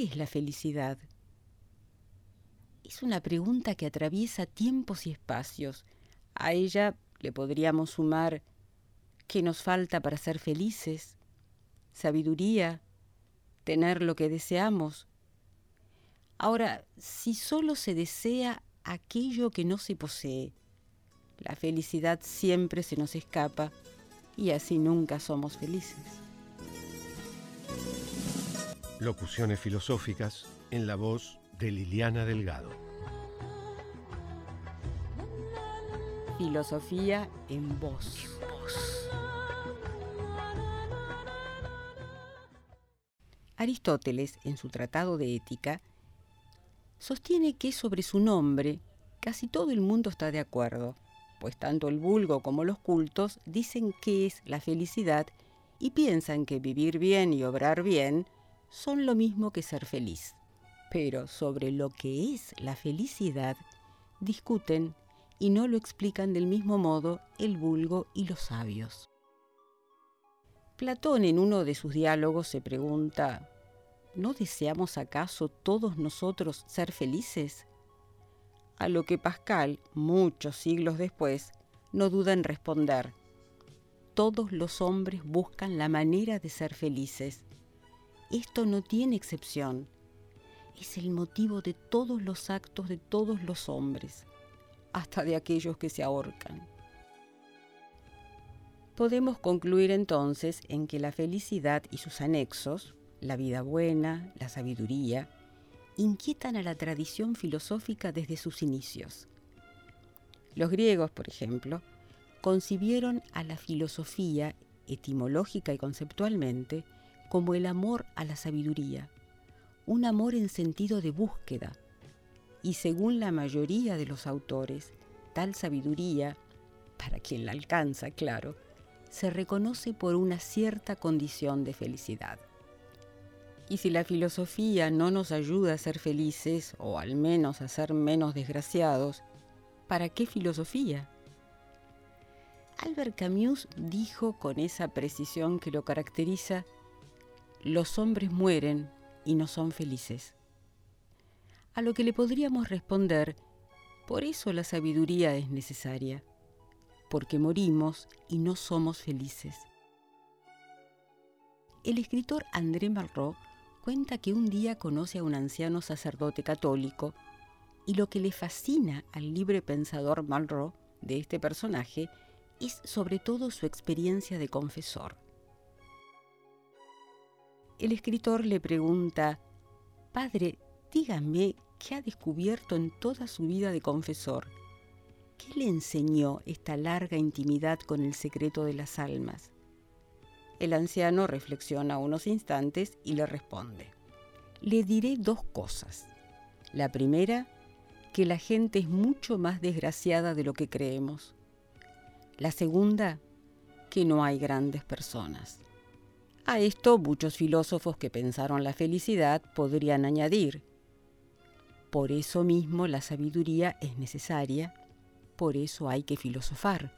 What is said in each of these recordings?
¿qué es la felicidad? Es una pregunta que atraviesa tiempos y espacios. A ella le podríamos sumar qué nos falta para ser felices, sabiduría, tener lo que deseamos. Ahora, si solo se desea aquello que no se posee, la felicidad siempre se nos escapa y así nunca somos felices. Locuciones filosóficas en la voz de Liliana Delgado. Filosofía en voz. Aristóteles, en su Tratado de Ética, sostiene que sobre su nombre casi todo el mundo está de acuerdo, pues tanto el vulgo como los cultos dicen que es la felicidad y piensan que vivir bien y obrar bien son lo mismo que ser feliz. Pero sobre lo que es la felicidad discuten y no lo explican del mismo modo el vulgo y los sabios. Platón en uno de sus diálogos se pregunta, ¿no deseamos acaso todos nosotros ser felices? A lo que Pascal, muchos siglos después, no duda en responder, todos los hombres buscan la manera de ser felices. Esto no tiene excepción. Es el motivo de todos los actos de todos los hombres, hasta de aquellos que se ahorcan. Podemos concluir entonces en que la felicidad y sus anexos, la vida buena, la sabiduría, inquietan a la tradición filosófica desde sus inicios. Los griegos, por ejemplo, concibieron a la filosofía, etimológica y conceptualmente, como el amor a la sabiduría, un amor en sentido de búsqueda, y según la mayoría de los autores, tal sabiduría, para quien la alcanza, claro, se reconoce por una cierta condición de felicidad. Y si la filosofía no nos ayuda a ser felices, o al menos a ser menos desgraciados, ¿para qué filosofía? Albert Camus dijo con esa precisión que lo caracteriza, los hombres mueren y no son felices. A lo que le podríamos responder, por eso la sabiduría es necesaria porque morimos y no somos felices. El escritor André Malraux cuenta que un día conoce a un anciano sacerdote católico y lo que le fascina al libre pensador Malraux de este personaje es sobre todo su experiencia de confesor. El escritor le pregunta, Padre, dígame qué ha descubierto en toda su vida de confesor ¿Qué le enseñó esta larga intimidad con el secreto de las almas? El anciano reflexiona unos instantes y le responde, le diré dos cosas. La primera, que la gente es mucho más desgraciada de lo que creemos. La segunda, que no hay grandes personas. A esto muchos filósofos que pensaron la felicidad podrían añadir, por eso mismo la sabiduría es necesaria por eso hay que filosofar.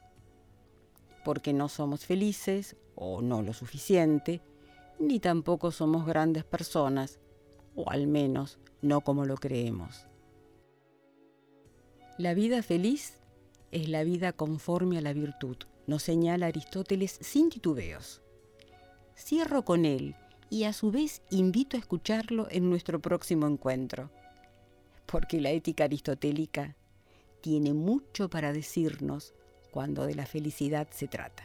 Porque no somos felices, o no lo suficiente, ni tampoco somos grandes personas, o al menos no como lo creemos. La vida feliz es la vida conforme a la virtud, nos señala Aristóteles sin titubeos. Cierro con él y a su vez invito a escucharlo en nuestro próximo encuentro, porque la ética aristotélica tiene mucho para decirnos cuando de la felicidad se trata.